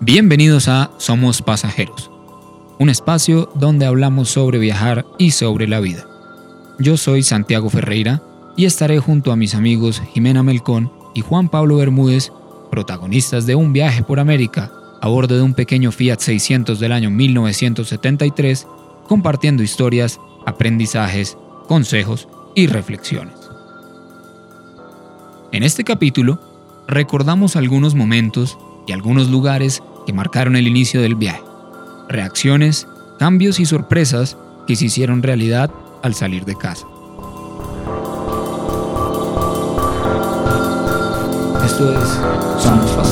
Bienvenidos a Somos Pasajeros, un espacio donde hablamos sobre viajar y sobre la vida. Yo soy Santiago Ferreira y estaré junto a mis amigos Jimena Melcón y Juan Pablo Bermúdez, protagonistas de un viaje por América a bordo de un pequeño Fiat 600 del año 1973, compartiendo historias, aprendizajes, consejos y reflexiones. En este capítulo, recordamos algunos momentos y algunos lugares que marcaron el inicio del viaje, reacciones, cambios y sorpresas que se hicieron realidad al salir de casa. Esto es Somos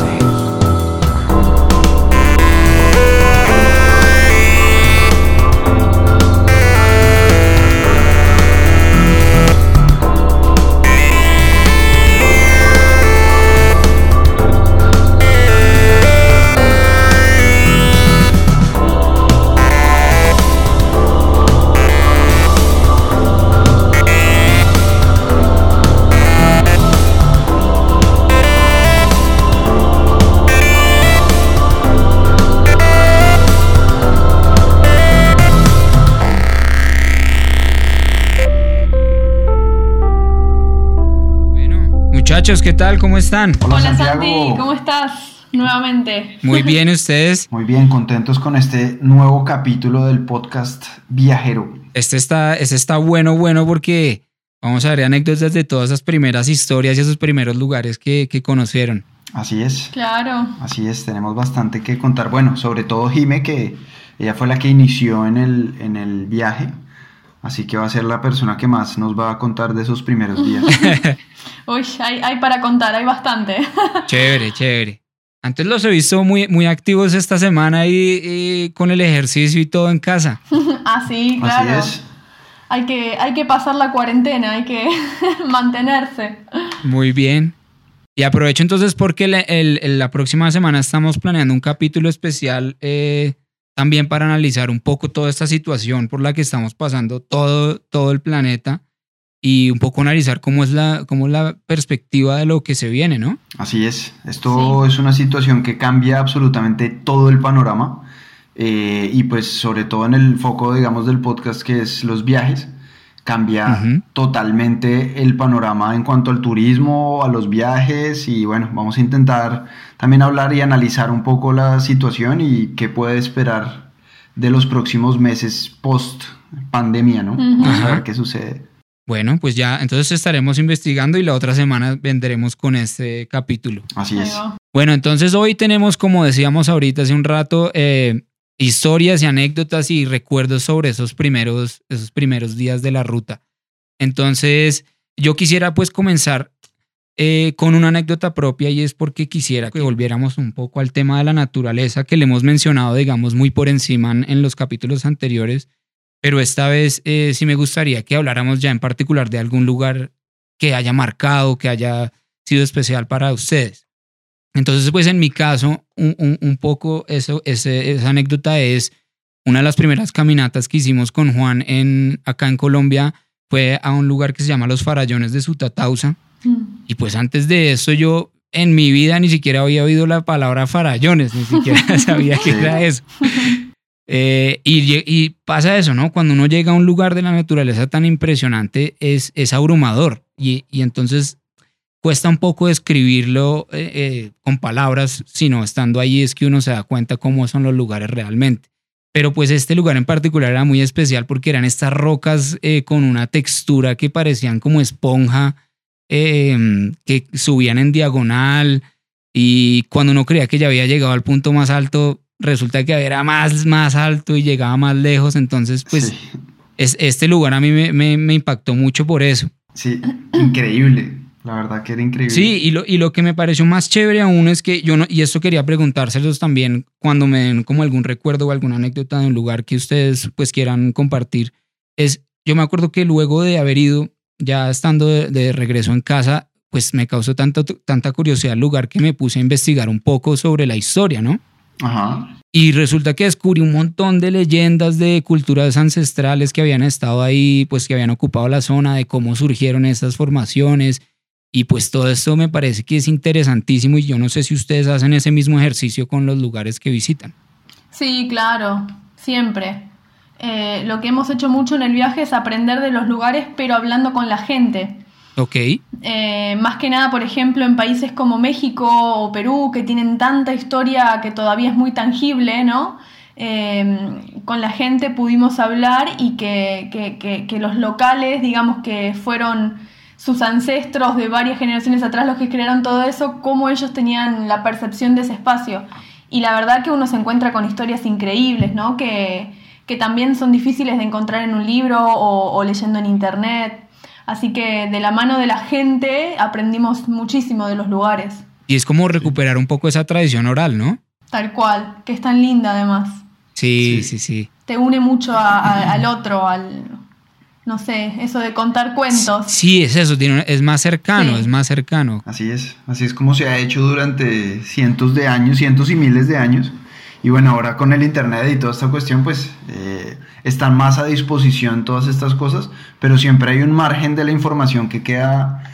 muchachos, ¿qué tal? ¿Cómo están? Hola, Hola, Santiago. Santi, ¿cómo estás? Nuevamente. Muy bien, ¿ustedes? Muy bien, contentos con este nuevo capítulo del podcast Viajero. Este está, este está bueno, bueno, porque vamos a ver anécdotas de todas esas primeras historias y esos primeros lugares que, que conocieron. Así es, Claro. así es, tenemos bastante que contar. Bueno, sobre todo Jime, que ella fue la que inició en el, en el viaje, así que va a ser la persona que más nos va a contar de esos primeros días. Uy, hay, hay para contar, hay bastante. Chévere, chévere. Antes los he visto muy, muy activos esta semana y, y con el ejercicio y todo en casa. ah, sí, claro. Así es. Hay que, hay que pasar la cuarentena, hay que mantenerse. Muy bien. Y aprovecho entonces porque la, el- el- la próxima semana estamos planeando un capítulo especial eh, también para analizar un poco toda esta situación por la que estamos pasando todo, todo el planeta y un poco analizar cómo es, la, cómo es la perspectiva de lo que se viene, ¿no? Así es, esto es una situación que cambia absolutamente todo el panorama eh, y pues sobre todo en el foco, digamos, del podcast que es los viajes, cambia totalmente el panorama en cuanto al turismo, a los viajes y bueno, vamos a intentar también hablar y analizar un poco la situación y qué puede esperar de los próximos meses post pandemia, ¿no? Ujú. Vamos a Ajá. ver qué sucede. Bueno, pues ya entonces estaremos investigando y la otra semana vendremos con este capítulo. Así es. Bueno, entonces hoy tenemos, como decíamos ahorita hace un rato, eh, historias y anécdotas y recuerdos sobre esos primeros, esos primeros días de la ruta. Entonces, yo quisiera pues comenzar eh, con una anécdota propia y es porque quisiera que volviéramos un poco al tema de la naturaleza que le hemos mencionado, digamos, muy por encima en, los capítulos anteriores, pero esta vez eh, sí me gustaría que habláramos ya en particular de algún lugar que haya marcado, que haya sido especial para ustedes. Entonces, pues en mi caso, un, un- un poco eso, ese- esa anécdota es una de las primeras caminatas que hicimos con Juan en, acá en Colombia fue a un lugar que se llama Los Farallones de Sutatausa. Mm. Y pues antes de eso yo en mi vida ni siquiera había oído la palabra farallones, ni siquiera sabía qué Sí. era eso. Eh, y, y pasa eso, ¿no? Cuando uno llega a un lugar de la naturaleza tan impresionante es, es abrumador y, y entonces cuesta un poco describirlo eh, eh, con palabras, sino estando ahí es que uno se da cuenta cómo son los lugares realmente. Pero pues este lugar en particular era muy especial porque eran estas rocas eh, con una textura que parecían como esponja, eh, que subían en diagonal y cuando uno creía que ya había llegado al punto más alto, resulta que era más, más alto y llegaba más lejos. Entonces, pues Sí. es, este lugar a mí me, me- me impactó mucho por eso. Sí, increíble. La verdad que era increíble. Sí, y lo, y lo que me pareció más chévere aún es que yo no, y esto quería preguntárselos también cuando me den como algún recuerdo o alguna anécdota de un lugar que ustedes pues quieran compartir, es, yo me acuerdo que luego de haber ido, ya estando de, de regreso en casa, pues me causó tanto, tanta curiosidad el lugar que me puse a investigar un poco sobre la historia, ¿no? Ajá. Y resulta que descubrí un montón de leyendas de culturas ancestrales que habían estado ahí, pues que habían ocupado la zona, de cómo surgieron estas formaciones. Y pues todo esto me parece que es interesantísimo y yo no sé si ustedes hacen ese mismo ejercicio con los lugares que visitan. Sí, claro, siempre. Eh, lo que hemos hecho mucho en el viaje es aprender de los lugares, pero hablando con la gente. Ok. Eh, más que nada, por ejemplo, en países como México o Perú, que tienen tanta historia que todavía es muy tangible, ¿no? Eh, con la gente pudimos hablar y que, que, que, los locales, digamos que fueron sus ancestros de varias generaciones atrás los que crearon todo eso, cómo ellos tenían la percepción de ese espacio. Y la verdad que uno se encuentra con historias increíbles, ¿no? Que, que también son difíciles de encontrar en un libro o, leyendo en internet. Así que de la mano de la gente aprendimos muchísimo de los lugares. Y es como recuperar un poco esa tradición oral, ¿no? Tal cual, que es tan linda además. Sí, sí, sí. Te une mucho al otro, al, no sé, eso de contar cuentos. Sí, es eso, es más cercano, es más cercano. Así es, así es como se ha hecho durante cientos de años, cientos y miles de años. Y bueno, ahora con el Internet y toda esta cuestión, pues eh, están más a disposición todas estas cosas, pero siempre hay un margen de la información que queda,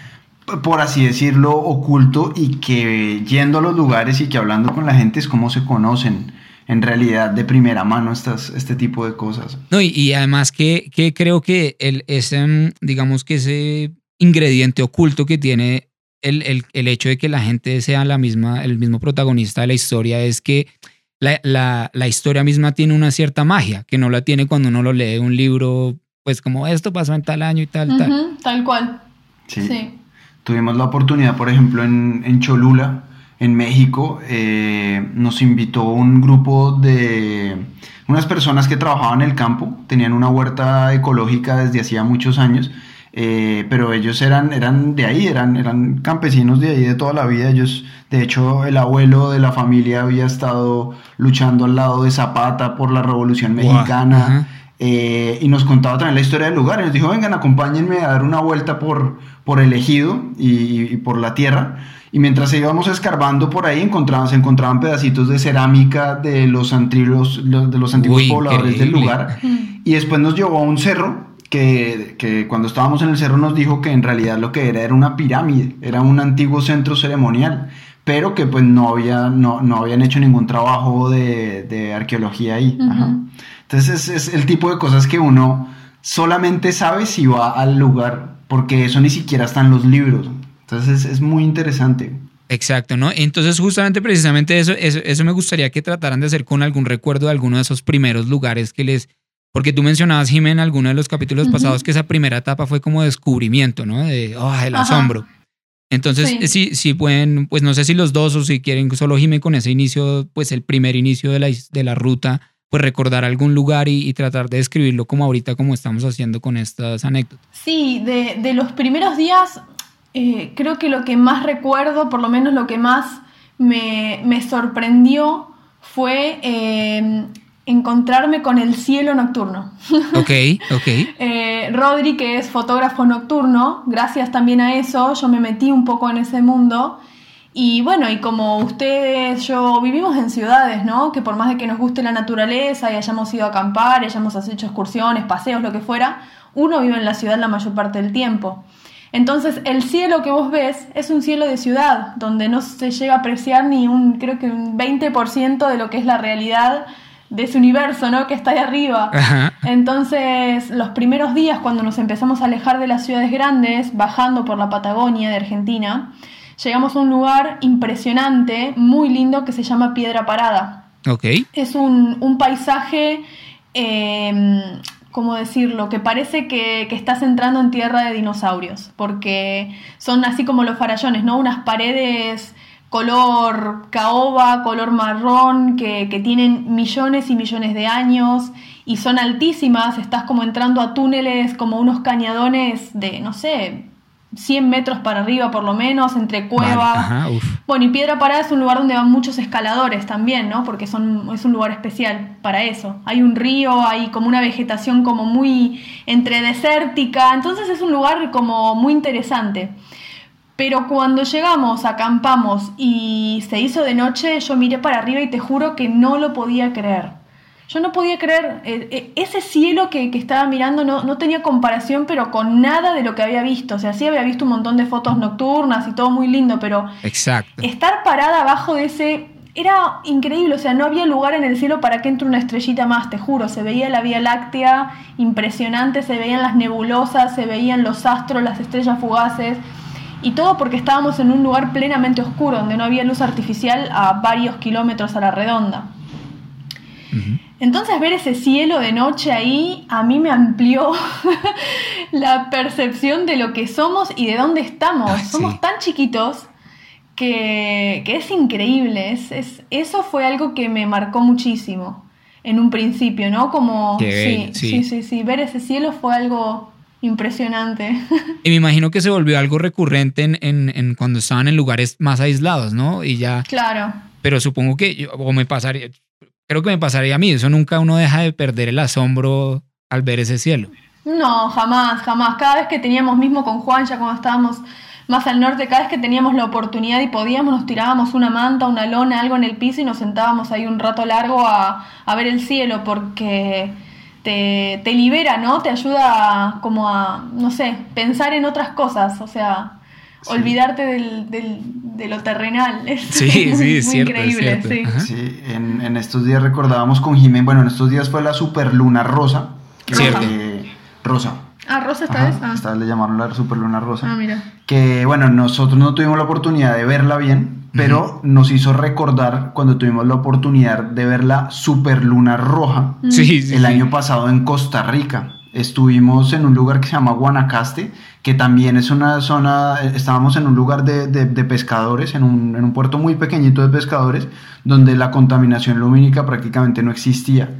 por así decirlo, oculto y que yendo a los lugares y que hablando con la gente es como se conocen en realidad de primera mano estas, este tipo de cosas. No, y, además que, que, creo que el, ese, digamos que ese ingrediente oculto que tiene el, el, el hecho de que la gente sea la misma, el mismo protagonista de la historia es que la, la, historia misma tiene una cierta magia, que no la tiene cuando uno lo lee un libro, pues como esto pasó en tal año y tal, tal. Tal cual. Sí. Tuvimos la oportunidad, por ejemplo, en, en Cholula, en México, eh, nos invitó un grupo de unas personas que trabajaban en el campo, tenían una huerta ecológica desde hacía muchos años eh, pero ellos eran, eran de ahí, eran, eran campesinos de ahí de toda la vida. Ellos, de hecho, el abuelo de la familia había estado luchando al lado de Zapata por la Revolución Mexicana. Eh, y nos contaba también la historia del lugar. Y nos dijo, vengan, acompáñenme a dar una vuelta por, por el ejido y, por la tierra. Y mientras íbamos escarbando por ahí, encontraban, se encontraban pedacitos de cerámica de los antiguos, de los antiguos pobladores del lugar. Y después nos llevó a un cerro que, cuando estábamos en el cerro nos dijo que en realidad lo que era era una pirámide, era un antiguo centro ceremonial, pero que pues no, había, no, no habían hecho ningún trabajo de, arqueología ahí. Entonces es, es, el tipo de cosas que uno solamente sabe si va al lugar, porque eso ni siquiera está en los libros. Entonces es, muy interesante. Exacto, ¿no? Entonces justamente precisamente eso, eso, eso me gustaría que trataran de hacer con algún recuerdo de alguno de esos primeros lugares que les porque tú mencionabas, Jiménez, en alguno de los capítulos pasados que esa primera etapa fue como descubrimiento, ¿no? De, oh, el asombro. Entonces, sí. sí. pueden, pues no sé si los dos o si quieren solo Jiménez con ese inicio, pues el primer inicio de la, de la ruta, pues recordar algún lugar y, tratar de describirlo como ahorita, como estamos haciendo con estas anécdotas. Sí, de, de los primeros días, eh, creo que lo que más recuerdo, por lo menos lo que más me, me sorprendió, fue eh, encontrarme con el cielo nocturno. Ok, ok. eh, Rodri, que es fotógrafo nocturno, gracias también a eso, yo me metí un poco en ese mundo. Y bueno, y como ustedes, yo vivimos en ciudades, ¿no? Que por más de que nos guste la naturaleza y hayamos ido a acampar, hayamos hecho excursiones, paseos, lo que fuera, uno vive en la ciudad la mayor parte del tiempo. Entonces, el cielo que vos ves es un cielo de ciudad, donde no se llega a apreciar ni un, creo que un 20% de lo que es la realidad de ese universo, ¿no? Que está ahí arriba. Entonces, los primeros días cuando nos empezamos a alejar de las ciudades grandes, bajando por la Patagonia de Argentina, llegamos a un lugar impresionante, muy lindo, que se llama Piedra Parada. Ok. Es un, paisaje, eh, ¿cómo decirlo? Que parece que, que, estás entrando en tierra de dinosaurios, porque son así como los farallones, ¿no? Unas paredes color caoba, color marrón, que, tienen millones y millones de años y son altísimas, estás como entrando a túneles, como unos cañadones de, no sé, 100 metros para arriba por lo menos, entre cuevas. bueno, y Piedra Parada es un lugar donde van muchos escaladores también, ¿no? Porque son, es un lugar especial para eso. Hay un río, hay como una vegetación como muy entre desértica, entonces es un lugar como muy interesante. Pero cuando llegamos, acampamos y se hizo de noche, yo miré para arriba y te juro que no lo podía creer. Yo no podía creer, eh, eh, ese cielo que, estaba mirando no, no, tenía comparación, pero con nada de lo que había visto. O sea, sí había visto un montón de fotos nocturnas y todo muy lindo, pero Exacto. estar parada abajo de ese era increíble. O sea, no había lugar en el cielo para que entre una estrellita más, te juro. Se veía la Vía Láctea impresionante, se veían las nebulosas, se veían los astros, las estrellas fugaces. Y todo porque estábamos en un lugar plenamente oscuro, donde no había luz artificial a varios kilómetros a la redonda. Entonces ver ese cielo de noche ahí a mí me amplió la percepción de lo que somos y de dónde estamos. somos tan chiquitos que, es increíble. Es, eso fue algo que me marcó muchísimo en un principio, ¿no? Como sí, sí, sí, sí, ver ese cielo fue algo impresionante. Y me imagino que se volvió algo recurrente en, en, cuando estaban en lugares más aislados, ¿no? Y ya. Claro. Pero supongo que, o me pasaría, creo que me pasaría a mí. Eso nunca uno deja de perder el asombro al ver ese cielo. No, jamás, jamás. Cada vez que teníamos, mismo con Juan, ya cuando estábamos más al norte, cada vez que teníamos la oportunidad y podíamos, nos tirábamos una manta, una lona, algo en el piso y nos sentábamos ahí un rato largo a, ver el cielo porque te, te, libera, ¿no? Te ayuda como a, no sé, pensar en otras cosas, o sea, olvidarte del, de lo terrenal. Es sí, sí, es increíble. Sí, sí en, en, estos días recordábamos con Jiménez, bueno, en estos días fue la superluna rosa. Que, rosa. Ah, rosa esta vez. Ah. Esta vez le llamaron la superluna rosa. Ah, mira. Que bueno, nosotros no tuvimos la oportunidad de verla bien, pero nos hizo recordar cuando tuvimos la oportunidad de ver la superluna roja sí, el año pasado en Costa Rica. Estuvimos en un lugar que se llama Guanacaste que también es una zona, estábamos en un lugar de, de, pescadores, en un, en un, puerto muy pequeñito de pescadores, donde la contaminación lumínica prácticamente no existía.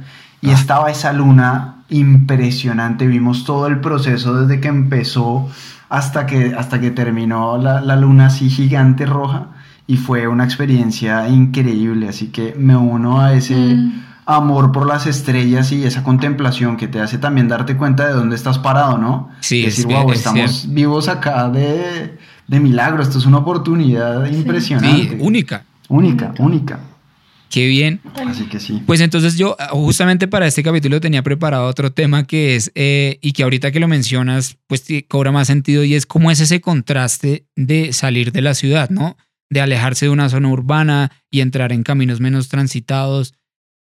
Y ah. estaba esa luna impresionante, vimos todo el proceso desde que empezó hasta que, hasta que terminó la, la luna así gigante roja y fue una experiencia increíble, así que me uno a ese... Mm amor por las estrellas y esa contemplación que te hace también darte cuenta de dónde estás parado, ¿no? Sí, decir, wow, estamos vivos acá de, de, milagro, esto es una oportunidad impresionante. Sí, única. Única, única. Qué bien. Así que sí. Pues entonces yo justamente para este capítulo tenía preparado otro tema que es, eh, y que ahorita que lo mencionas, pues cobra más sentido y es cómo es ese contraste de salir de la ciudad, ¿no? De alejarse de una zona urbana y entrar en caminos menos transitados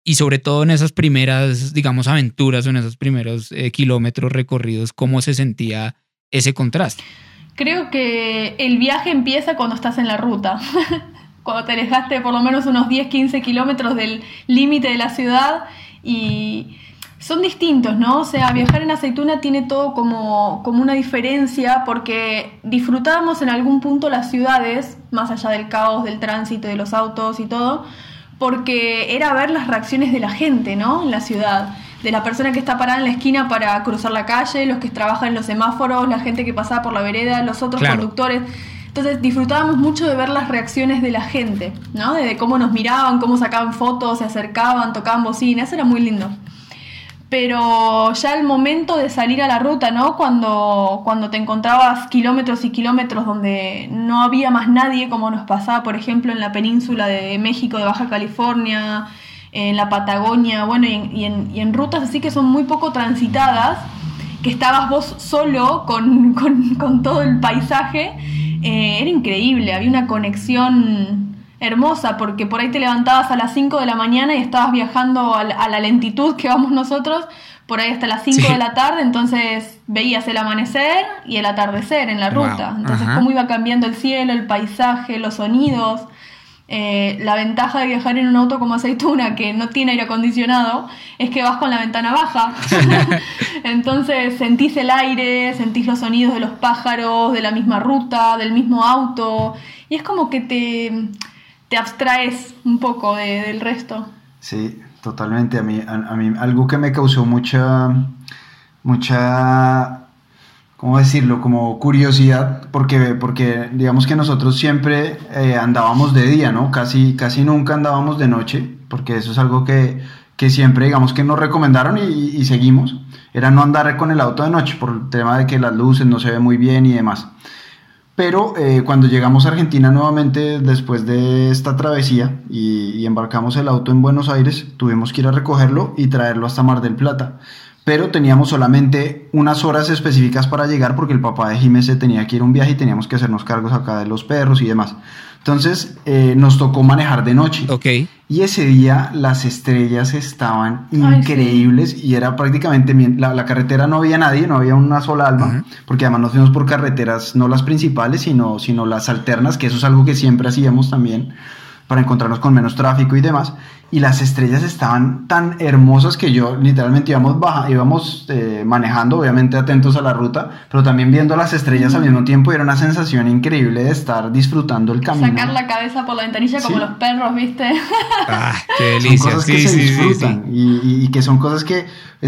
y sobre todo en esas primeras, digamos, aventuras o en esos primeros eh, kilómetros recorridos, ¿cómo se sentía ese contraste? Creo que el viaje empieza cuando estás en la ruta, cuando te alejaste por lo menos unos 10, 15 kilómetros del límite de la ciudad y son distintos, ¿no? O sea, viajar en aceituna tiene todo como, como una diferencia porque disfrutábamos en algún punto las ciudades, más allá del caos, del tránsito, de los autos y todo, porque era ver las reacciones de la gente, ¿no? En la ciudad. De la persona que está parada en la esquina para cruzar la calle, los que trabajan en los semáforos, la gente que pasaba por la vereda, los otros conductores. Entonces disfrutábamos mucho de ver las reacciones de la gente, ¿no? De cómo nos miraban, cómo sacaban fotos, se acercaban, tocaban bocina, eso era muy lindo pero ya el momento de salir a la ruta, ¿no? Cuando, cuando te encontrabas kilómetros y kilómetros donde no había más nadie, como nos pasaba, por ejemplo, en la península de México, de Baja California, en la Patagonia, bueno, y en, rutas así que son muy poco transitadas, que estabas vos solo con, todo el paisaje, eh, era increíble, había una conexión hermosa, porque por ahí te levantabas a las 5 de la mañana y estabas viajando a la, lentitud que vamos nosotros, por ahí hasta las 5 de la tarde, entonces veías el amanecer y el atardecer en la ruta. Entonces, cómo iba cambiando el cielo, el paisaje, los sonidos. Eh, la ventaja de viajar en un auto como aceituna que no tiene aire acondicionado es que vas con la ventana baja. Entonces sentís el aire, sentís los sonidos de los pájaros, de la misma ruta, del mismo auto. Y es como que te, te abstraes un poco del resto. Sí, totalmente. A mí, a, mí algo que me causó mucha, mucha, ¿cómo decirlo? Como curiosidad, porque, porque digamos que nosotros siempre eh, andábamos de día, ¿no? Casi, casi nunca andábamos de noche, porque eso es algo que, que siempre, digamos que nos recomendaron y, y, seguimos. Era no andar con el auto de noche por el tema de que las luces no se ven muy bien y demás. Pero eh, cuando llegamos a Argentina nuevamente después de esta travesía y, embarcamos el auto en Buenos Aires, tuvimos que ir a recogerlo y traerlo hasta Mar del Plata. Pero teníamos solamente unas horas específicas para llegar porque el papá de Jiménez tenía que ir a un viaje y teníamos que hacernos cargos acá de los perros y demás. Entonces eh, nos tocó manejar de noche. Ok. Y ese día las estrellas estaban increíbles y era prácticamente la, la, carretera no había nadie, no había una sola alma, porque además nos fuimos por carreteras no las principales, sino, sino las alternas, que eso es algo que siempre hacíamos también para encontrarnos con menos tráfico y demás. Y las estrellas estaban tan hermosas que yo literalmente íbamos, baja, íbamos eh, manejando, obviamente atentos a la ruta, pero también viendo las estrellas al mismo tiempo y era una sensación increíble de estar disfrutando el camino. Sacar la cabeza por la ventanilla como los perros, ¿viste? Ah, qué delicia. Son cosas que sí, se sí, disfrutan y, y, y, que son cosas que,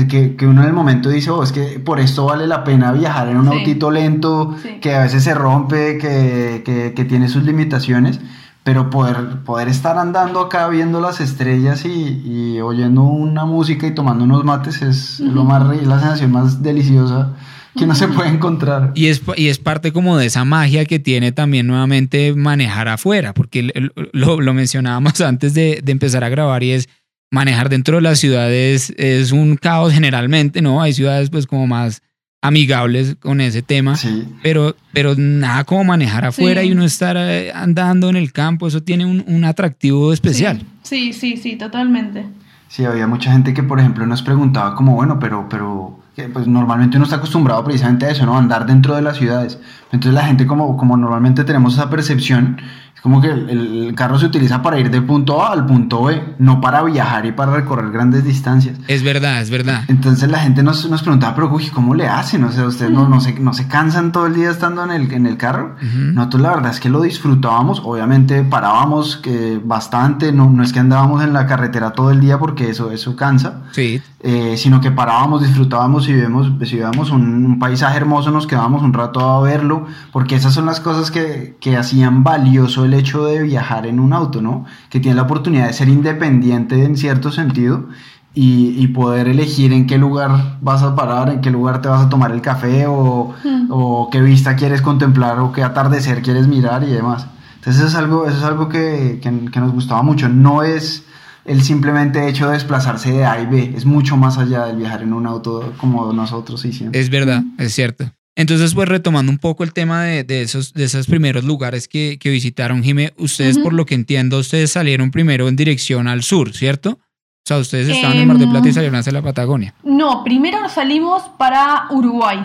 que, que, uno en el momento dice, oh, es que por esto vale la pena viajar en un sí. autito lento, sí. que a veces se rompe, que, que, que tiene sus limitaciones pero poder, poder estar andando acá viendo las estrellas y, y oyendo una música y tomando unos mates es uh -huh. lo más la sensación más deliciosa que uno uh -huh. se puede encontrar. Y es, y es parte como de esa magia que tiene también nuevamente manejar afuera, porque lo, lo mencionábamos antes de, de, empezar a grabar y es manejar dentro de las ciudades es un caos generalmente, ¿no? Hay ciudades pues como más amigables con ese tema, sí. pero, pero nada como manejar afuera sí. y uno estar eh, andando en el campo, eso tiene un, un atractivo especial. Sí. sí, sí, sí, totalmente. Sí, había mucha gente que, por ejemplo, nos preguntaba como, bueno, pero, pero, pues normalmente uno está acostumbrado precisamente a eso, ¿no? Andar dentro de las ciudades. Entonces la gente como, como normalmente tenemos esa percepción, como que el, el, carro se utiliza para ir de punto A al punto B, no para viajar y para recorrer grandes distancias. Es verdad, es verdad. Entonces la gente nos, nos preguntaba, pero uy, ¿cómo le hacen? O sea, ustedes uh -huh. no, no, se, no se cansan todo el día estando en el, en el carro. Uh -huh. Nosotros la verdad es que lo disfrutábamos, obviamente parábamos que bastante, no, no es que andábamos en la carretera todo el día porque eso, eso cansa. Sí. Eh, sino que parábamos, disfrutábamos y vemos, si veíamos un, un, paisaje hermoso, nos quedábamos un rato a verlo, porque esas son las cosas que, que, hacían valioso el hecho de viajar en un auto, ¿no? Que tienes la oportunidad de ser independiente en cierto sentido y, y, poder elegir en qué lugar vas a parar, en qué lugar te vas a tomar el café o, mm. o qué vista quieres contemplar o qué atardecer quieres mirar y demás. Entonces eso es algo, eso es algo que, que, que nos gustaba mucho. No es el simplemente hecho de desplazarse de A y B es mucho más allá del viajar en un auto como nosotros hicimos. Es verdad, es cierto. Entonces, pues retomando un poco el tema de, de esos, de esos primeros lugares que, que visitaron, Jimé, ustedes, uh -huh. por lo que entiendo, ustedes salieron primero en dirección al sur, ¿cierto? O sea, ustedes estaban eh, en Mar del Plata y salieron hacia la Patagonia. No, primero salimos para Uruguay.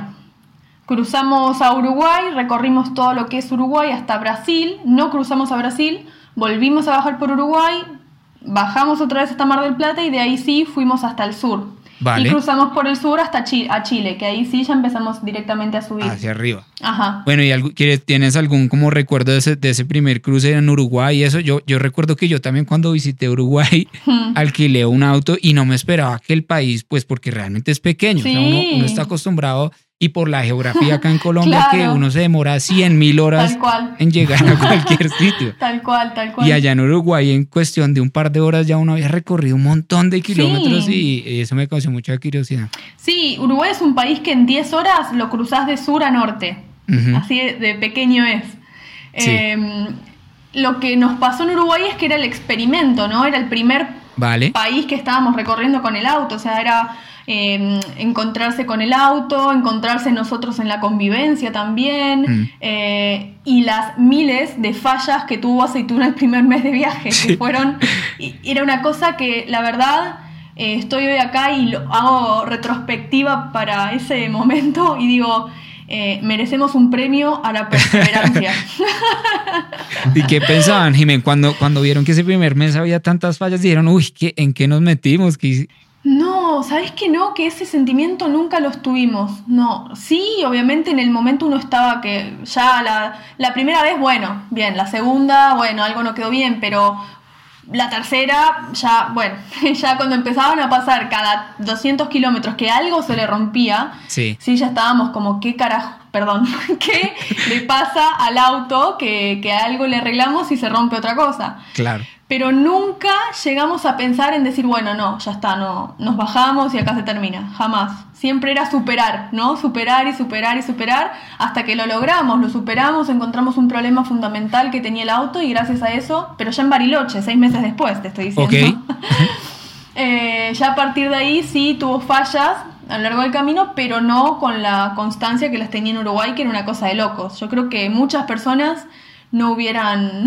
Cruzamos a Uruguay, recorrimos todo lo que es Uruguay hasta Brasil, no cruzamos a Brasil, volvimos a bajar por Uruguay, bajamos otra vez hasta Mar del Plata y de ahí sí fuimos hasta el sur. Vale. Y cruzamos por el sur hasta Chile, a Chile, que ahí sí ya empezamos directamente a subir. Hacia arriba. Ajá. Bueno, ¿y algo, tienes algún como recuerdo de ese, de ese primer cruce en Uruguay y eso? Yo, yo recuerdo que yo también cuando visité Uruguay hmm. alquilé un auto y no me esperaba que el país, pues porque realmente es pequeño. Sí. O sea, uno, uno está acostumbrado y por la geografía acá en Colombia claro. que uno se demora 100 mil horas en llegar a cualquier sitio. Tal cual, tal cual. Y allá en Uruguay en cuestión de un par de horas ya uno había recorrido un montón de kilómetros sí. y eso me causó mucha curiosidad. Sí, Uruguay es un país que en 10 horas lo cruzas de sur a norte. Uh -huh. Así de pequeño es. Sí. Eh, lo que nos pasó en Uruguay es que era el experimento, ¿no? Era el primer vale. país que estábamos recorriendo con el auto, o sea, era eh, encontrarse con el auto, encontrarse nosotros en la convivencia también, mm. eh, y las miles de fallas que tuvo Aceituna el primer mes de viaje, sí. que fueron, era una cosa que la verdad eh, estoy hoy acá y lo hago retrospectiva para ese momento y digo, eh, merecemos un premio a la perseverancia. ¿Y qué pensaban, Jiménez, cuando, cuando vieron que ese primer mes había tantas fallas? Dijeron, uy, ¿qué, ¿en qué nos metimos? ¿Qué, no, ¿sabes que no? Que ese sentimiento nunca lo tuvimos. No, sí, obviamente en el momento uno estaba que ya la, la primera vez, bueno, bien, la segunda, bueno, algo no quedó bien, pero la tercera, ya, bueno, ya cuando empezaban a pasar cada 200 kilómetros que algo se le rompía, sí. sí, ya estábamos como, ¿qué carajo? Perdón, ¿qué le pasa al auto que, que algo le arreglamos y se rompe otra cosa? Claro. Pero nunca llegamos a pensar en decir, bueno, no, ya está, no, nos bajamos y acá se termina, jamás. Siempre era superar, ¿no? Superar y superar y superar hasta que lo logramos, lo superamos, encontramos un problema fundamental que tenía el auto y gracias a eso, pero ya en Bariloche, seis meses después, te estoy diciendo. Eh, ya a partir de ahí sí tuvo fallas a lo largo del camino, pero no con la constancia que las tenía en Uruguay, que era una cosa de locos. Yo creo que muchas personas no hubieran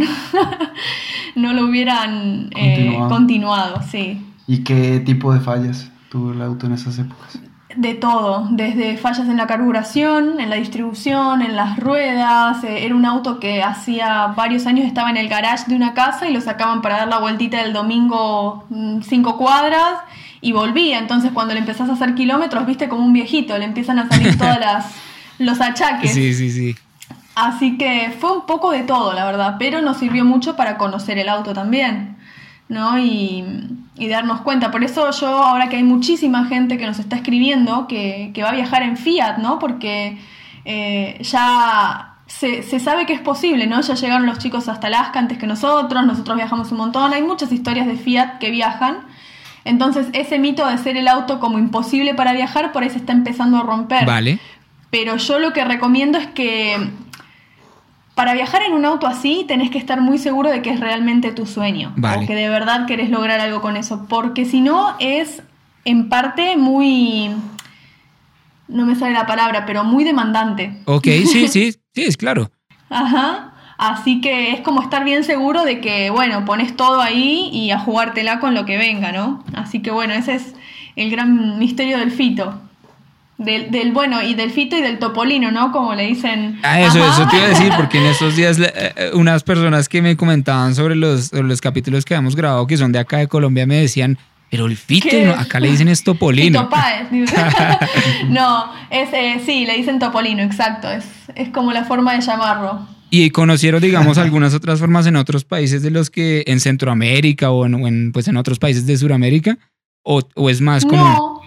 no lo hubieran eh, continuado. sí. ¿Y qué tipo de fallas tuvo el auto en esas épocas? De todo, desde fallas en la carburación, en la distribución, en las ruedas. Eh, era un auto que hacía varios años estaba en el garage de una casa y lo sacaban para dar la vueltita del domingo mm, cinco cuadras y volvía. Entonces cuando le empezás a hacer kilómetros, viste como un viejito, le empiezan a salir todas las los achaques. Sí, sí, sí. Así que fue un poco de todo, la verdad, pero nos sirvió mucho para conocer el auto también, ¿no? Y, darnos cuenta. Por eso yo, ahora que hay muchísima gente que nos está escribiendo, que, va a viajar en Fiat, ¿no? Porque eh, ya se, sabe que es posible, ¿no? Ya llegaron los chicos hasta Alaska antes que nosotros, nosotros viajamos un montón, hay muchas historias de Fiat que viajan. Entonces, ese mito de ser el auto como imposible para viajar, por ahí se está empezando a romper. Vale. Pero yo lo que recomiendo es que para viajar en un auto así tenés que estar muy seguro de que es realmente tu sueño. O que de verdad querés lograr algo con eso. Porque si no es en parte muy... No me sale la palabra, pero muy demandante. Ok, sí, sí, sí, es claro. Ajá. Así que es como estar bien seguro de que, bueno, pones todo ahí y a jugártela con lo que venga, ¿no? Así que bueno, ese es el gran misterio del fito. Del, bueno y del fito y del topolino, ¿no? Como le dicen. Ah, eso, eso te iba a decir, porque en estos días eh, eh, unas personas que me comentaban sobre los, los capítulos que habíamos grabado, que son de acá de Colombia, me decían, pero el fito, acá le dicen es topolino. no, es, eh, sí, le dicen topolino, exacto. Es, es como la forma de llamarlo. ¿Y conocieron, digamos, algunas otras formas en otros países de los que en Centroamérica o en, pues en otros países de Sudamérica? ¿O, o es más como.? No.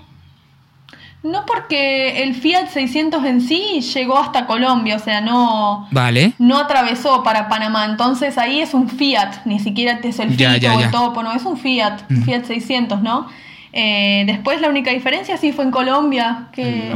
No porque el Fiat 600 en sí llegó hasta Colombia, o sea, no, vale. no atravesó para Panamá. Entonces ahí es un Fiat, ni siquiera es el Fiat o el Topo, no, es un Fiat, un Fiat 600, ¿no? Eh, después la única diferencia sí fue en Colombia, que,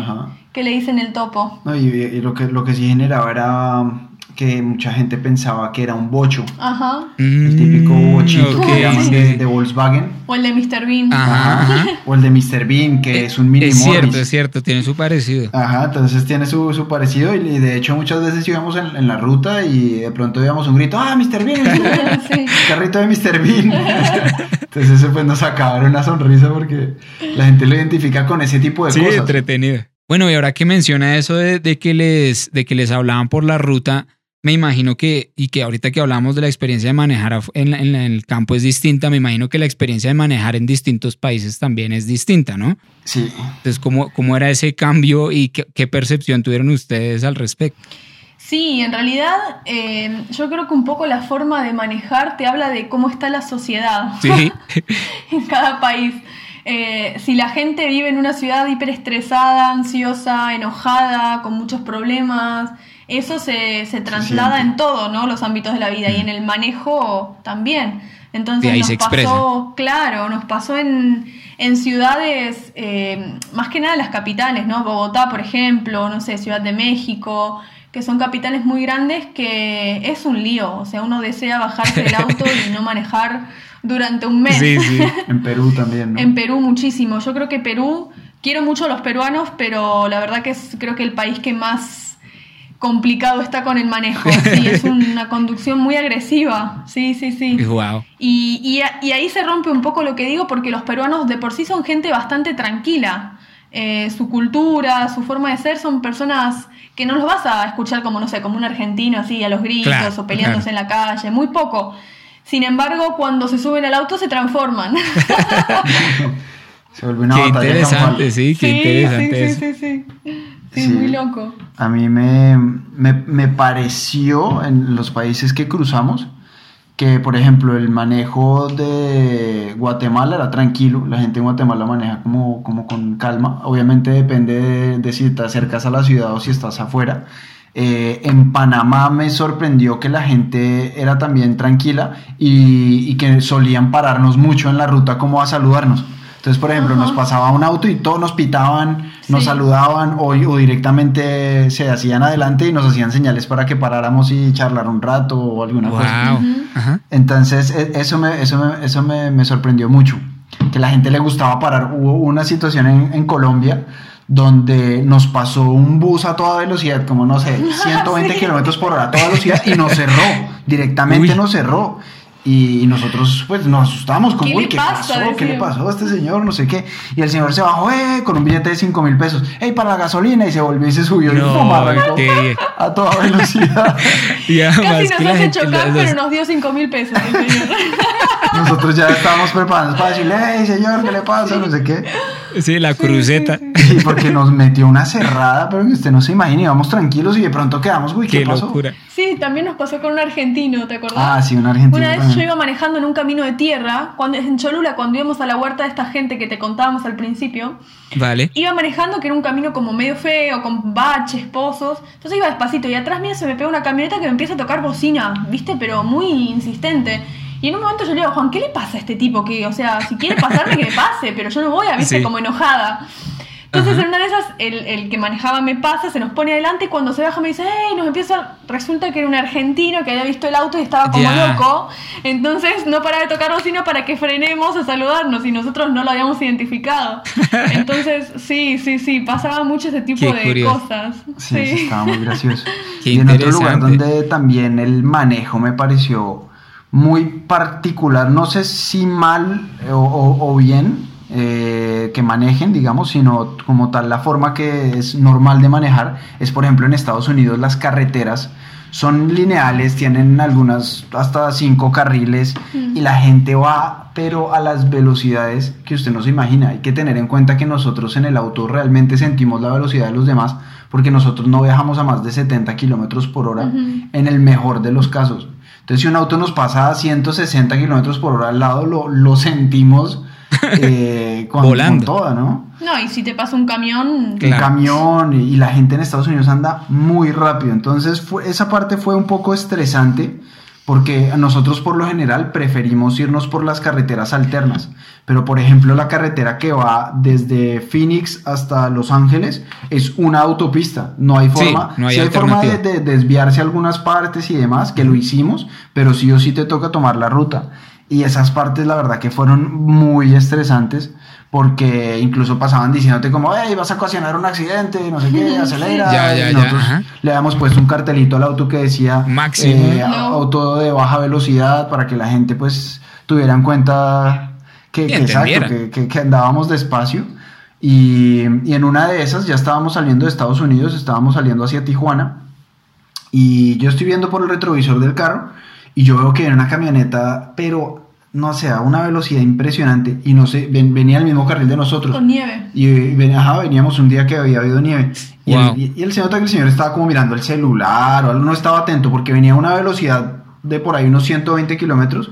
que le dicen el Topo. No, y, y, lo, que, lo que sí generaba era que mucha gente pensaba que era un bocho. Ajá. El típico mm, bochito que llaman de, Volkswagen. O el de Mr. Bean. Ajá, O el de Mr. Bean, que es un mini Es cierto, es cierto, tiene su parecido. Ajá, entonces tiene su, su parecido y de hecho muchas veces íbamos en, en, la ruta y de pronto íbamos un grito, ¡ah, Mr. Bean! sí. Carrito de Mr. Bean. entonces eso pues nos acaba una sonrisa porque la gente lo identifica con ese tipo de cosas. Sí, entretenido. Bueno, y ahora que menciona eso de, de, que les, de que les hablaban por la ruta, me imagino que, y que ahorita que hablamos de la experiencia de manejar en, el campo es distinta, me imagino que la experiencia de manejar en distintos países también es distinta, ¿no? Sí. Entonces, ¿cómo, cómo era ese cambio y qué, percepción tuvieron ustedes al respecto? Sí, en realidad eh, yo creo que un poco la forma de manejar te habla de cómo está la sociedad sí. en cada país. Eh, si la gente vive en una ciudad hiperestresada, ansiosa, enojada, con muchos problemas, eso se, se traslada en todo, ¿no? Los ámbitos de la vida y en el manejo también. Entonces nos pasó, claro, nos pasó en, en ciudades, eh, más que nada las capitales, ¿no? Bogotá, por ejemplo, no sé, Ciudad de México, que son capitales muy grandes que es un lío. O sea, uno desea bajarse del auto y no manejar durante un mes. Sí, sí. en Perú también, ¿no? En Perú muchísimo. Yo creo que Perú, quiero mucho a los peruanos, pero la verdad que es creo que el país que más complicado está con el manejo. Sí, es una conducción muy agresiva. Sí, sí, sí. Wow. Y, y, ahí se rompe un poco lo que digo porque los peruanos de por sí son gente bastante tranquila. Eh, su cultura, su forma de ser son personas que no los vas a escuchar como, no sé, como un argentino así a los gritos o peleándose en la calle, muy poco. Sin embargo, cuando se suben al auto se transforman. se vuelve una qué interesante, sí, qué interesante. Sí, sí, sí, sí. Sí, muy loco. A mí me, me, pareció en los países que cruzamos que, por ejemplo, el manejo de Guatemala era tranquilo, la gente en Guatemala maneja como, como con calma, obviamente depende de, si estás cerca a la ciudad o si estás afuera. Eh, en Panamá me sorprendió que la gente era también tranquila y, y, que solían pararnos mucho en la ruta como a saludarnos. Entonces, por ejemplo, nos pasaba un auto y todos nos pitaban, nos saludaban o, o, directamente se hacían adelante y nos hacían señales para que paráramos y charlar un rato o alguna cosa. Entonces, e, eso, me, eso, me, eso me, me, sorprendió mucho, que la gente le gustaba parar. Hubo una situación en, en Colombia donde nos pasó un bus a toda velocidad, como no sé, 120 kilómetros por hora a toda velocidad y nos cerró, directamente nos cerró. Y nosotros pues nos asustamos, como, ¿qué, ¿qué pasó? ¿Qué le pasó a este señor? No sé qué. Y el señor se bajó eh, con un billete de 5 mil pesos. ¡Ey, para la gasolina! Y se volvió y se subió no, y a toda velocidad. Casi nos hace chocar, pero nos dio 5 mil pesos el señor. Nosotros ya estábamos preparados para decirle, ¡Ey, señor, qué le pasa! No sé qué. Sí, la cruceta. Sí, porque nos metió una cerrada, pero que usted no se imagina, íbamos tranquilos y de pronto quedamos, uy, ¿qué, pasó? Locura. Sí, también nos pasó con un argentino, ¿te acordás? Ah, sí, un argentino. Una vez yo iba manejando en un camino de tierra, cuando en Cholula, cuando íbamos a la huerta de esta gente que te contábamos al principio. Vale. Iba manejando que era un camino como medio feo, con baches, pozos. Entonces iba despacito y atrás mío se me pegó una camioneta que me empieza a tocar bocina, ¿viste? Pero muy insistente. Y en un momento yo le digo, Juan, ¿qué le pasa a este tipo? Que, o sea, si quiere pasarme, que me pase, pero yo no voy a, viste, como enojada. Entonces, en una de esas, el, el, que manejaba me pasa, se nos pone adelante y cuando se baja me dice, hey, nos empieza. Resulta que era un argentino que había visto el auto y estaba como loco. Entonces, no para de tocarnos, sino para que frenemos a saludarnos y nosotros no lo habíamos identificado. Entonces, sí, sí, sí, pasaba mucho ese tipo de cosas. Sí, sí. estaba muy gracioso. y en otro lugar donde también el manejo me pareció muy particular, no sé si mal o, o bien, eh, que manejen, digamos, sino como tal la forma que es normal de manejar es, por ejemplo, en Estados Unidos las carreteras son lineales, tienen algunas hasta cinco carriles y la gente va, pero a las velocidades que usted no se imagina. Hay que tener en cuenta que nosotros en el auto realmente sentimos la velocidad de los demás porque nosotros no viajamos a más de 70 kilómetros por hora en el mejor de los casos. Entonces, si un auto nos pasa a 160 kilómetros por hora al lado, lo, lo sentimos eh, con, Volando. toda, ¿no? No, y si te pasa un camión. Un camión y, la gente en Estados Unidos anda muy rápido. Entonces, fue, esa parte fue un poco estresante porque nosotros por lo general preferimos irnos por las carreteras alternas. Pero por ejemplo la carretera que va desde Phoenix hasta Los Ángeles es una autopista. No hay forma, no hay, hay forma de, de, desviarse algunas partes y demás, que lo hicimos, pero sí o sí te toca tomar la ruta. Y esas partes, la verdad, que fueron muy estresantes porque incluso pasaban diciéndote como, hey, vas a ocasionar un accidente, no sé qué, acelera. ya, ya, y nosotros le habíamos puesto un cartelito al auto que decía máximo eh, auto de baja velocidad para que la gente pues tuviera en cuenta que, que, exacto, que, que, andábamos despacio. Y, y en una de esas ya estábamos saliendo de Estados Unidos, estábamos saliendo hacia Tijuana. Y yo estoy viendo por el retrovisor del carro y yo veo que era una camioneta, pero no sé, a una velocidad impresionante y no sé, venía al mismo carril de nosotros. Con nieve. Y veníamos un día que había habido nieve. Y, el, y, el, señor, el señor estaba como mirando el celular o algo, no estaba atento porque venía a una velocidad de por ahí unos 120 kilómetros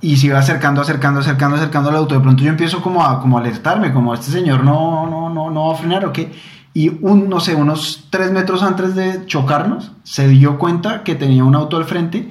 y se iba acercando, acercando, acercando, acercando al auto. De pronto yo empiezo como a, como a alertarme, como este señor no, no, no, no va a frenar o qué. Y un, no sé, unos tres metros antes de chocarnos, se dio cuenta que tenía un auto al frente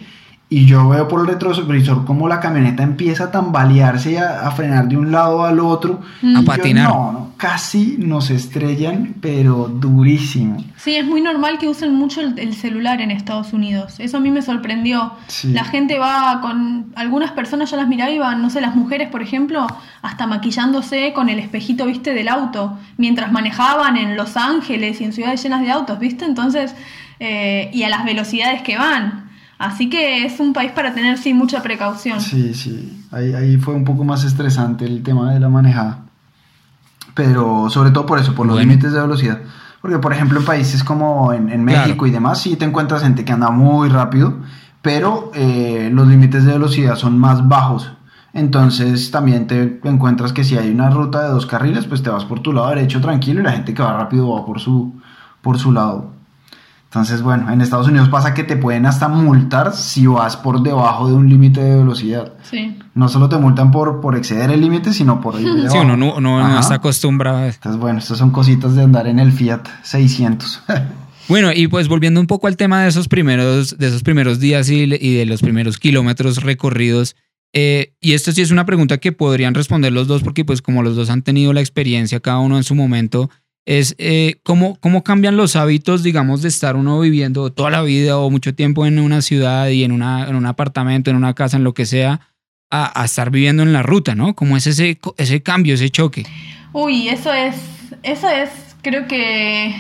y yo veo por el retrovisor cómo la camioneta empieza a tambalearse y a, frenar de un lado al otro. A patinar. no, no, casi nos estrellan, pero durísimo. Sí, es muy normal que usen mucho el, celular en Estados Unidos. Eso a mí me sorprendió. La gente va con. Algunas personas ya las miraba y van, no sé, las mujeres, por ejemplo, hasta maquillándose con el espejito, viste, del auto, mientras manejaban en Los Ángeles y en ciudades llenas de autos, viste. Entonces, eh, y a las velocidades que van. Así que es un país para tener, sí, mucha precaución. Sí, sí. Ahí, ahí fue un poco más estresante el tema de la manejada. Pero sobre todo por eso, por los límites de velocidad. Porque, por ejemplo, en países como en, México y demás, sí te encuentras gente que anda muy rápido, pero eh, los límites de velocidad son más bajos. Entonces también te encuentras que si hay una ruta de dos carriles, pues te vas por tu lado derecho tranquilo y la gente que va rápido va por su, por su lado. Entonces, bueno, en Estados Unidos pasa que te pueden hasta multar si vas por debajo de un límite de velocidad. Sí. No solo te multan por, por exceder el límite, sino por ir Sí, uno no, está acostumbrado. Entonces, bueno, estas son cositas de andar en el Fiat 600. Bueno, y pues volviendo un poco al tema de esos primeros, de esos primeros días y, y de los primeros kilómetros recorridos, eh, y esto sí es una pregunta que podrían responder los dos, porque pues como los dos han tenido la experiencia, cada uno en su momento, es eh, ¿cómo, cómo cambian los hábitos, digamos, de estar uno viviendo toda la vida o mucho tiempo en una ciudad y en, una, en un apartamento, en una casa, en lo que sea, a, estar viviendo en la ruta, ¿no? ¿Cómo es ese, ese cambio, ese choque? Uy, eso es, eso es, creo que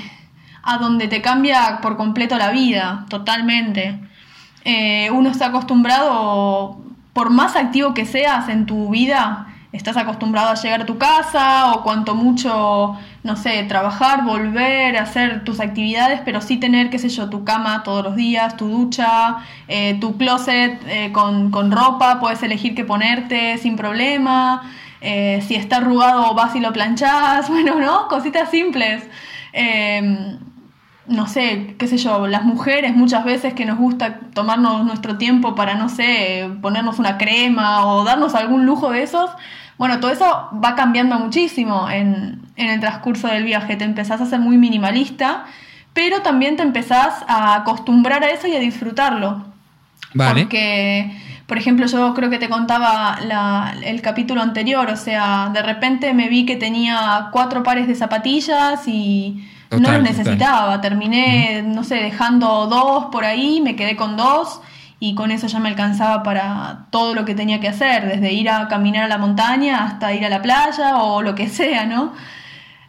a donde te cambia por completo la vida, totalmente. Eh, uno está acostumbrado, por más activo que seas en tu vida, estás acostumbrado a llegar a tu casa o cuanto mucho, no sé, trabajar, volver, hacer tus actividades, pero sí tener, qué sé yo, tu cama todos los días, tu ducha, eh, tu closet eh, con, con, ropa, puedes elegir qué ponerte sin problema. Eh, si está arrugado vas y lo planchás, bueno, ¿no? Cositas simples. No sé, qué sé yo, las mujeres muchas veces que nos gusta tomarnos nuestro tiempo para, no sé, ponernos una crema o darnos algún lujo de esos, bueno, todo eso va cambiando muchísimo en, en el transcurso del viaje. Te empezás a ser muy minimalista, pero también te empezás a acostumbrar a eso y a disfrutarlo. Vale. Porque, por ejemplo, yo creo que te contaba la, el capítulo anterior, o sea, de repente me vi que tenía cuatro pares de zapatillas y Total, no los total. necesitaba. Terminé, no sé, dejando dos por ahí, me quedé con dos y con eso ya me alcanzaba para todo lo que tenía que hacer, desde ir a caminar a la montaña hasta ir a la playa o lo que sea, ¿no?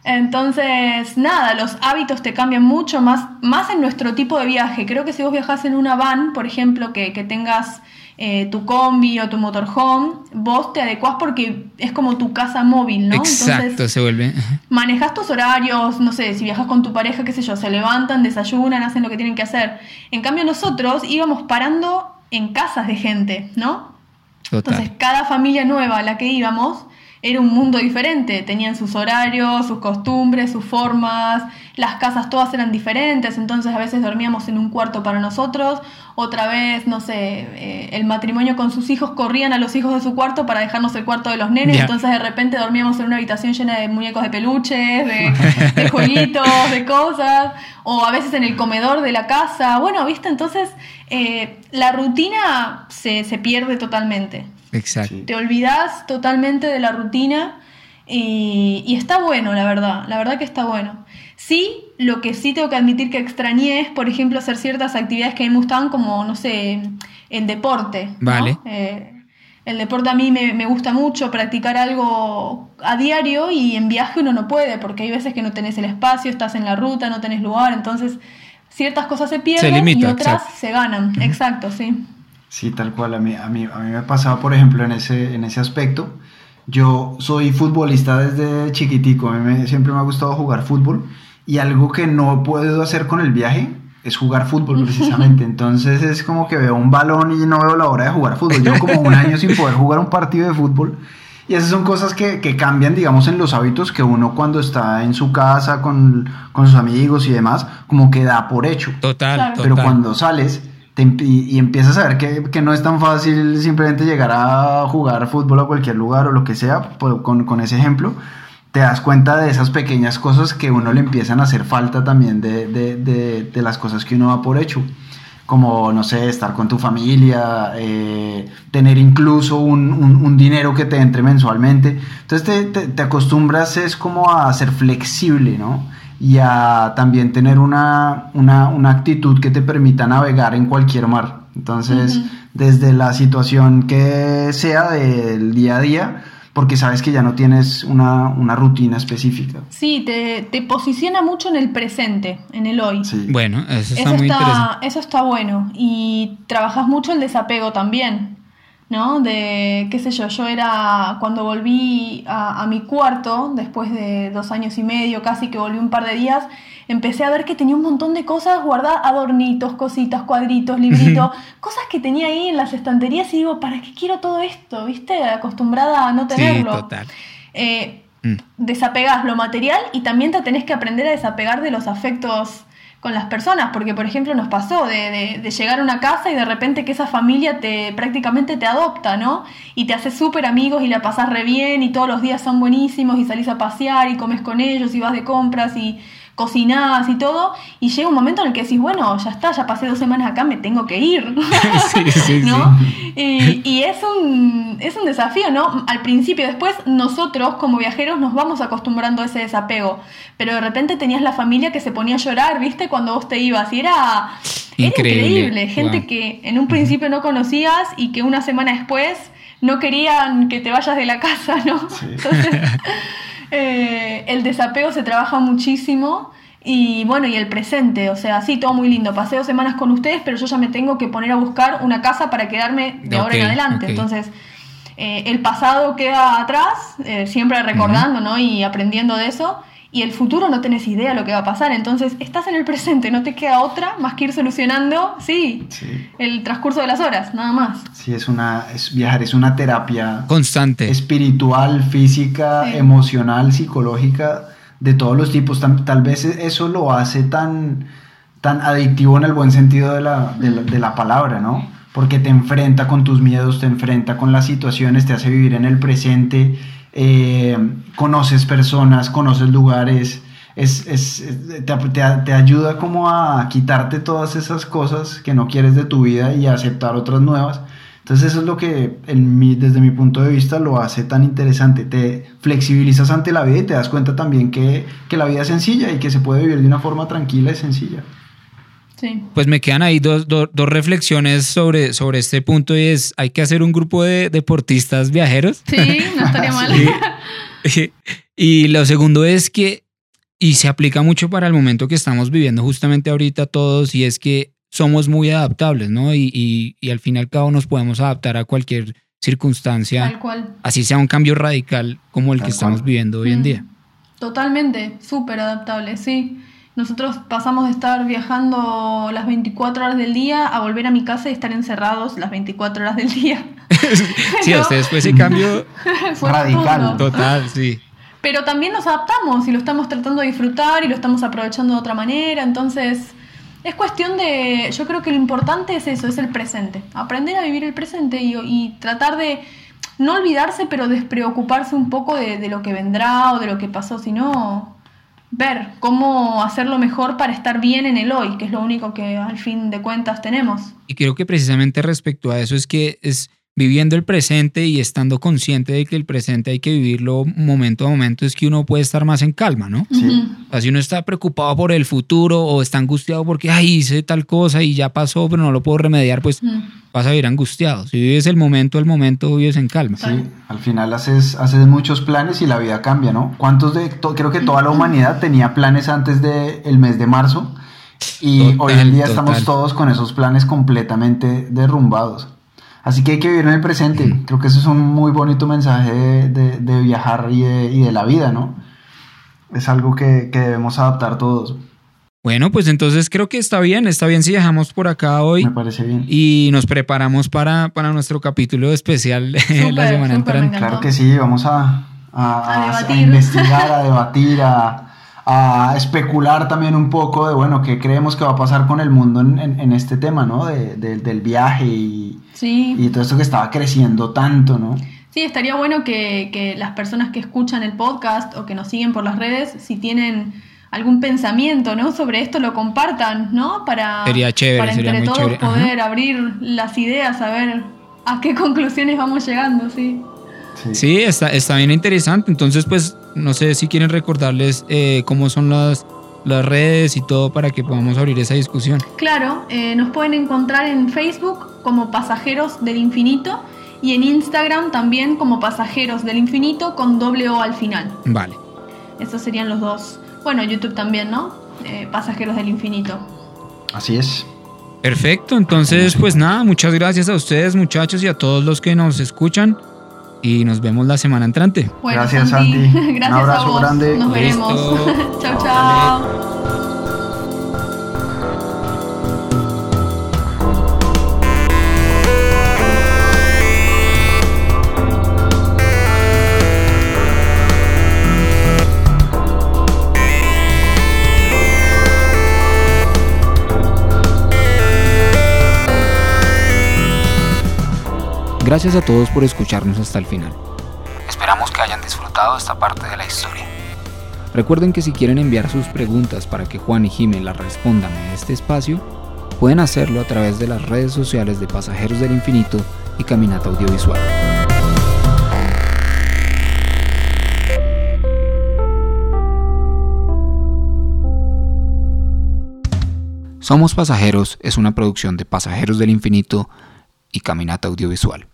Entonces, nada, los hábitos te cambian mucho, más, más en nuestro tipo de viaje. Creo que si vos viajás en una van, por ejemplo, que, que tengas eh, tu combi o tu motorhome, vos te adecuás porque es como tu casa móvil, ¿no? Exacto, Entonces, se vuelve. manejas tus horarios, no sé, si viajas con tu pareja, qué sé yo, se levantan, desayunan, hacen lo que tienen que hacer. En cambio nosotros íbamos parando en casas de gente, ¿no? Total. Entonces cada familia nueva a la que íbamos era un mundo diferente, tenían sus horarios, sus costumbres, sus formas, las casas todas eran diferentes, entonces a veces dormíamos en un cuarto para nosotros, otra vez, no sé, eh, el matrimonio con sus hijos corrían a los hijos de su cuarto para dejarnos el cuarto de los nenes, entonces de repente dormíamos en una habitación llena de muñecos de peluches, de, de jueguitos, de cosas, o a veces en el comedor de la casa, bueno, viste, entonces eh, la rutina se, se pierde totalmente Exacto. Te olvidas totalmente de la rutina y, y está bueno, la verdad, la verdad que está bueno. Sí, lo que sí tengo que admitir que extrañé es, por ejemplo, hacer ciertas actividades que a mí me gustaban, como, no sé, el deporte. ¿no? Vale. Eh, el deporte a mí me, me gusta mucho, practicar algo a diario y en viaje uno no puede, porque hay veces que no tenés el espacio, estás en la ruta, no tenés lugar, entonces ciertas cosas se pierden limita, y otras exacto. se ganan. Exacto, sí. Sí, tal cual. A mí, a mí, a mí me pasaba, por ejemplo, en ese, en ese aspecto. Yo soy futbolista desde chiquitico. A mí me- siempre me ha gustado jugar fútbol. Y algo que no puedo hacer con el viaje es jugar fútbol precisamente. Entonces es como que veo un balón y no veo la hora de jugar fútbol. Llevo como un año sin poder jugar un partido de fútbol. Y esas son cosas que, que cambian, digamos, en los hábitos que uno cuando está en su casa con, con sus amigos y demás, como que da por hecho. Total, Claro. total. Pero cuando sales te emp- y, y empiezas a ver que, que no es tan fácil simplemente llegar a jugar fútbol a cualquier lugar o lo que sea, por- con, con ese ejemplo, te das cuenta de esas pequeñas cosas que uno le empiezan a hacer falta también de, de- de- de las cosas que uno da por hecho. Como, no sé, estar con tu familia, eh, tener incluso un, un- un dinero que te entre mensualmente. Entonces te, te- te acostumbras es como a ser flexible, ¿no? Y a también tener una, una, una actitud que te permita navegar en cualquier mar. Entonces, desde la situación que sea del día a día, porque sabes que ya no tienes una, una rutina específica. Sí, te, te posiciona mucho en el presente, en el hoy. Sí. Bueno, eso está Eso muy interesante. está, eso está bueno. Y trabajas mucho el desapego también, ¿no? De, qué sé yo, yo era, cuando volví a, a mi cuarto, después de dos años y medio, casi que volví un par de días, empecé a ver que tenía un montón de cosas guardadas, adornitos, cositas, cuadritos, libritos, cosas que tenía ahí en las estanterías y digo, ¿para qué quiero todo esto? ¿Viste? Acostumbrada a no Sí, tenerlo. total. Eh, Mm. desapegás lo material y también te tenés que aprender a desapegar de los afectos con las personas, porque por ejemplo nos pasó de, de- de llegar a una casa y de repente que esa familia te prácticamente te adopta, ¿no? Y te hace súper amigos y la pasás re bien y todos los días son buenísimos y salís a pasear y comes con ellos y vas de compras y cocinás y todo, y llega un momento en el que decís, bueno, ya está, ya pasé dos semanas acá, me tengo que ir. Sí, sí, ¿no? Y, y es, un, es un desafío, ¿no? Al principio, después nosotros como viajeros nos vamos acostumbrando a ese desapego, pero de repente tenías la familia que se ponía a llorar, ¿viste? Cuando vos te ibas, y era, era Increíble. increíble, gente Wow. que en un principio no conocías y que una semana después no querían que te vayas de la casa, ¿no? Entonces, eh, el desapego se trabaja muchísimo y bueno, y el presente, o sea, sí, todo muy lindo. Pasé dos semanas con ustedes, pero yo ya me tengo que poner a buscar una casa para quedarme de ahora en adelante. Entonces, eh, el pasado queda atrás, eh, siempre recordando, ¿no? Y aprendiendo de eso. Y el futuro no tenés idea lo que va a pasar. Entonces, estás en el presente, no te queda otra más que ir solucionando, sí, Sí, el transcurso de las horas, nada más. sí es una, es, viajar es una terapia Constante. espiritual, física, Sí. emocional, psicológica, de todos los tipos. Tal, tal vez eso lo hace tan, tan adictivo en el buen sentido de la, de, la, de la palabra, ¿no? Porque te enfrenta con tus miedos, te enfrenta con las situaciones, te hace vivir en el presente, eh, conoces personas, conoces lugares. Es, es- te, ayuda como a quitarte todas esas cosas que no quieres de tu vida y a aceptar otras nuevas. Entonces eso es lo que desde mi punto de vista lo hace tan interesante. Te flexibilizas ante la vida y te das cuenta también que, que la vida es sencilla y que se puede vivir de una forma tranquila y sencilla. Sí. Pues me quedan ahí dos, dos- dos reflexiones sobre, sobre este punto y es, hay que hacer un grupo de deportistas viajeros. Sí, no estaría mal. Sí. y lo segundo es que, y se aplica mucho para el momento que estamos viviendo justamente ahorita todos, y es que somos muy adaptables, ¿no? Y, y, y al fin y al cabo nos podemos adaptar a cualquier circunstancia, Tal cual. así sea un cambio radical como el Tal que estamos cual. viviendo hoy en Mm. día. Totalmente, súper adaptable, sí. Nosotros pasamos de estar viajando las 24 horas del día a volver a mi casa y estar encerrados las 24 horas del día. Sí, a ustedes fue ese cambio Fue Radical. rotundo. total, sí. Pero también nos adaptamos y lo estamos tratando de disfrutar y lo estamos aprovechando de otra manera. Entonces, es cuestión de. Yo creo que lo importante es eso, es el presente. Aprender a vivir el presente y, y tratar de no olvidarse, pero despreocuparse un poco de, de lo que vendrá o de lo que pasó, sino ver cómo hacerlo mejor para estar bien en el hoy, que es lo único que al fin de cuentas tenemos. Y creo que precisamente respecto a eso es que es viviendo el presente y estando consciente de que el presente hay que vivirlo momento a momento, es que uno puede estar más en calma, ¿no? Sí. O sea, si uno está preocupado por el futuro o está angustiado porque, ay, hice tal cosa y ya pasó, pero no lo puedo remediar, pues vas a vivir angustiado. Si vives el momento, el momento, vives en calma. Sí, al final haces, haces muchos planes y la vida cambia, ¿no? ¿Cuántos de, to- creo que toda la humanidad tenía planes antes del mes de marzo y Total, hoy en día estamos todos con esos planes completamente derrumbados. Así que hay que vivir en el presente. Creo que eso es un muy bonito mensaje de, de- de viajar y de, y de la vida, ¿no? Es algo que, que debemos adaptar todos. Bueno, pues entonces creo que está bien, está bien si dejamos por acá hoy Me parece bien. y nos preparamos para, para nuestro capítulo especial la Súper, semana entrante. Claro que sí, vamos a, a- A a- investigar, a debatir, a, a especular también un poco de, bueno, qué creemos que va a pasar con el mundo en, en- en este tema, ¿no? De- de- del viaje y, Sí. y todo esto que estaba creciendo tanto, ¿no? Sí, estaría bueno que, que las personas que escuchan el podcast o que nos siguen por las redes, si tienen algún pensamiento ¿no? sobre esto, lo compartan, ¿no? Para, Sería chévere, para sería entre muy todos chévere. Ajá. poder abrir las ideas, a ver a qué conclusiones vamos llegando, sí. Sí. Sí, está, está bien interesante. Entonces, pues, no sé si quieren recordarles eh, cómo son las, las redes y todo para que podamos abrir esa discusión. Claro, eh, nos pueden encontrar en Facebook como Pasajeros del Infinito y en Instagram también como Pasajeros del Infinito con doble O al final. Vale. Esos serían los dos. Bueno, YouTube también, ¿no? Eh, Pasajeros del Infinito. Así es. Perfecto. Entonces, pues nada, muchas gracias a ustedes, muchachos, y a todos los que nos escuchan. Y nos vemos la semana entrante. Bueno, Gracias, Santi. Santi. Un Gracias a abrazo vos. grande. Nos veremos. Listo. chao, chao. Gracias a todos por escucharnos hasta el final. Esperamos que hayan disfrutado esta parte de la historia. Recuerden que si quieren enviar sus preguntas para que Juan y Jimé las respondan en este espacio, pueden hacerlo a través de las redes sociales de Pasajeros del Infinito y Caminata Audiovisual. Somos Pasajeros es una producción de Pasajeros del Infinito y Caminata Audiovisual.